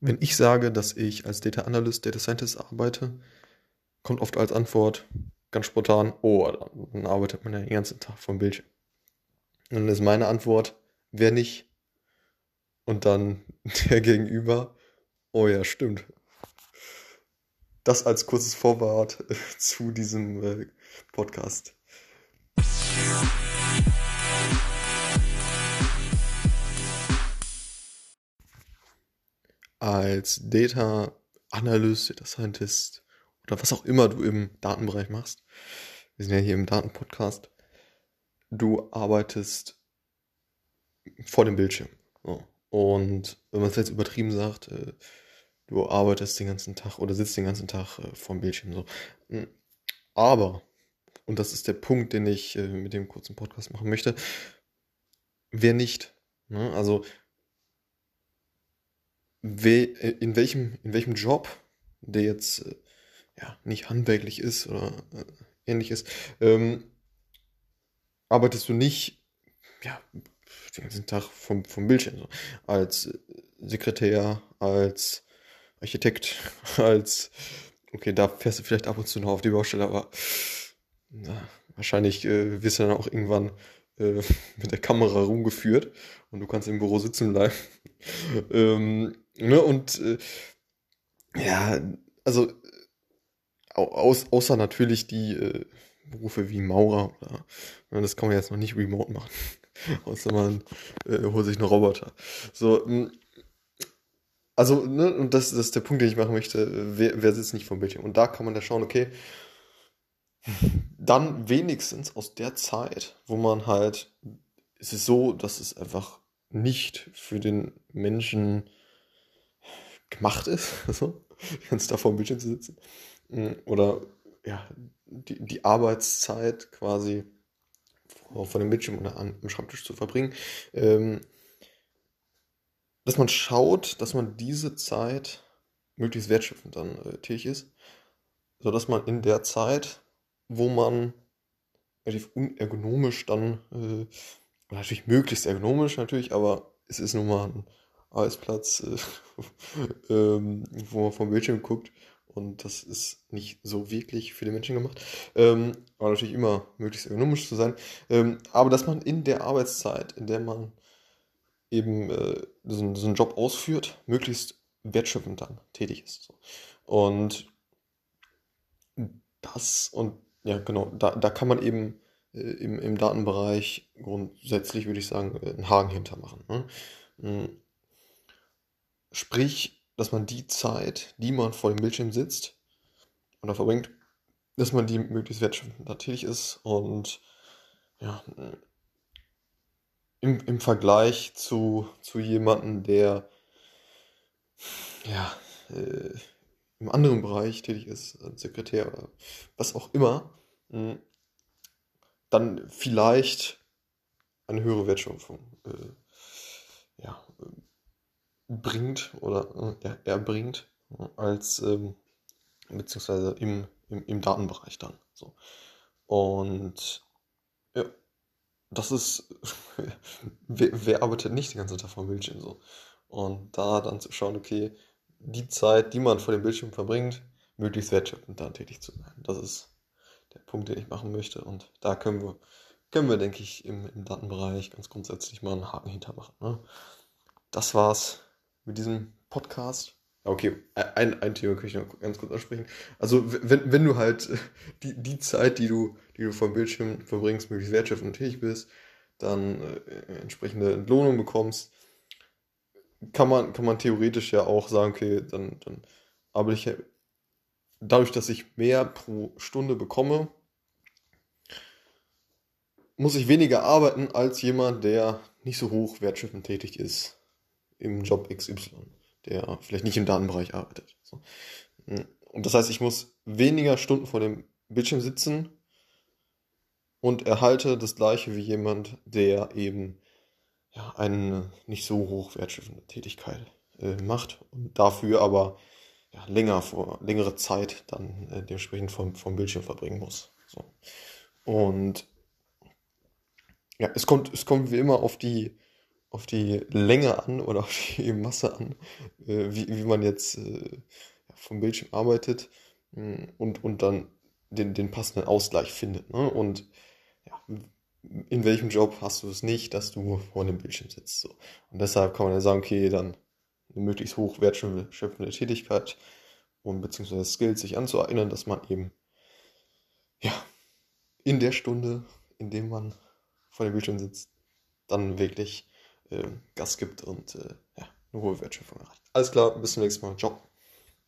Wenn ich sage, dass ich als Data Analyst, Data Scientist arbeite, kommt oft als Antwort ganz spontan, oh, dann arbeitet man ja den ganzen Tag vom Bildschirm. Und dann ist meine Antwort, wer nicht? Und dann der Gegenüber, oh ja, stimmt. Das als kurzes Vorwort zu diesem äh, Podcast. Als Data Analyst, Data Scientist oder was auch immer du im Datenbereich machst. Wir sind ja hier im Datenpodcast. Du arbeitest vor dem Bildschirm. So. Und wenn man es jetzt übertrieben sagt, äh, du arbeitest den ganzen Tag oder sitzt den ganzen Tag äh, vor dem Bildschirm. So. Hm. Aber, und das ist der Punkt, den ich äh, mit dem kurzen Podcast machen möchte, wer nicht? Ne? Also we, äh, in, welchem, in welchem Job, der jetzt äh, ja, nicht handwerklich ist oder äh, ähnliches, ähm, arbeitest du nicht ja, den ganzen Tag vom, vom Bildschirm. So. Als äh, Sekretär, als Architekt, als, okay, da fährst du vielleicht ab und zu noch auf die Baustelle, aber na, wahrscheinlich äh, wirst du dann auch irgendwann äh, mit der Kamera rumgeführt und du kannst im Büro sitzen bleiben. ähm, Ne? Und äh, ja, also aus, außer natürlich die äh, Berufe wie Maurer oder ne, das kann man jetzt noch nicht remote machen. außer man äh, holt sich einen Roboter. So, hm, also, ne, und das, das ist der Punkt, den ich machen möchte. Wer, wer sitzt nicht vom Bildschirm? Und da kann man ja schauen, okay, dann wenigstens aus der Zeit, wo man halt, es ist so, dass es einfach nicht für den Menschen gemacht ist, so, ganz da vor dem Bildschirm zu sitzen. Mm, oder ja, die, die Arbeitszeit quasi vor, vor dem Bildschirm oder am Schreibtisch zu verbringen. Ähm, dass man schaut, dass man diese Zeit möglichst wertschöpfend dann äh, tätig ist, sodass man in der Zeit, wo man relativ unergonomisch dann, äh, natürlich möglichst ergonomisch natürlich, aber es ist nun mal ein Arbeitsplatz, äh, ähm, wo man vom Bildschirm guckt. Und das ist nicht so wirklich für die Menschen gemacht. Ähm, aber natürlich immer möglichst ergonomisch zu sein. Ähm, aber dass man in der Arbeitszeit, in der man eben äh, so, so, einen Job ausführt, möglichst wertschöpfend dann tätig ist. So. Und das und ja, genau, da, da kann man eben äh, im, im Datenbereich grundsätzlich, würde ich sagen, äh, einen Haken hintermachen. Ne? Sprich, dass man die Zeit, die man vor dem Bildschirm sitzt oder verbringt, dass man die möglichst wertschöpfend tätig ist und ja, im, im Vergleich zu, zu jemandem, der ja, äh, im anderen Bereich tätig ist, als Sekretär oder was auch immer, hm, dann vielleicht eine höhere Wertschöpfung äh, ja, bringt oder äh, er, erbringt als ähm, beziehungsweise im, im, im Datenbereich dann. So. Und ja, das ist, wer, wer, arbeitet nicht den ganzen Tag vor dem Bildschirm so? Und da dann zu schauen, okay, die Zeit, die man vor dem Bildschirm verbringt, möglichst wertschöpfend da tätig zu sein. Das ist der Punkt, den ich machen möchte. Und da können wir, können wir, denke ich, im, im Datenbereich ganz grundsätzlich mal einen Haken hintermachen. Ne? Das war's mit diesem Podcast. Okay, ein, ein Thema kann ich noch ganz kurz ansprechen. Also, wenn, wenn du halt die, die Zeit, die du, die du vom Bildschirm verbringst, möglichst wertschöpfend tätig bist, dann äh, entsprechende Entlohnung bekommst, kann man, kann man theoretisch ja auch sagen, okay, dann, dann arbeite ich ja, dadurch, dass ich mehr pro Stunde bekomme, muss ich weniger arbeiten als jemand, der nicht so hoch wertschöpfend tätig ist im Job XY, der vielleicht nicht im Datenbereich arbeitet. So. Und das heißt, ich muss weniger Stunden vor dem Bildschirm sitzen und erhalte das gleiche wie jemand, der eben ja, eine nicht so hoch wertschöpfende Tätigkeit äh, macht und dafür aber ja, länger vor, längere Zeit dann äh, dementsprechend vom, vom Bildschirm verbringen muss. So. Und ja, es kommt, es kommt wie immer auf die auf die Länge an oder auf die Masse an, äh, wie, wie man jetzt äh, vom Bildschirm arbeitet mh, und, und dann den, den passenden Ausgleich findet. Ne? Und ja, in welchem Job hast du es nicht, dass du vor dem Bildschirm sitzt. So. Und deshalb kann man ja sagen, okay, dann eine möglichst hoch wertschöpfende Tätigkeit und beziehungsweise Skills sich anzueignen, dass man eben ja in der Stunde, in dem man vor dem Bildschirm sitzt, dann wirklich Gas gibt und äh, ja, eine hohe Wertschöpfung erreicht. Alles klar, bis zum nächsten Mal. Ciao.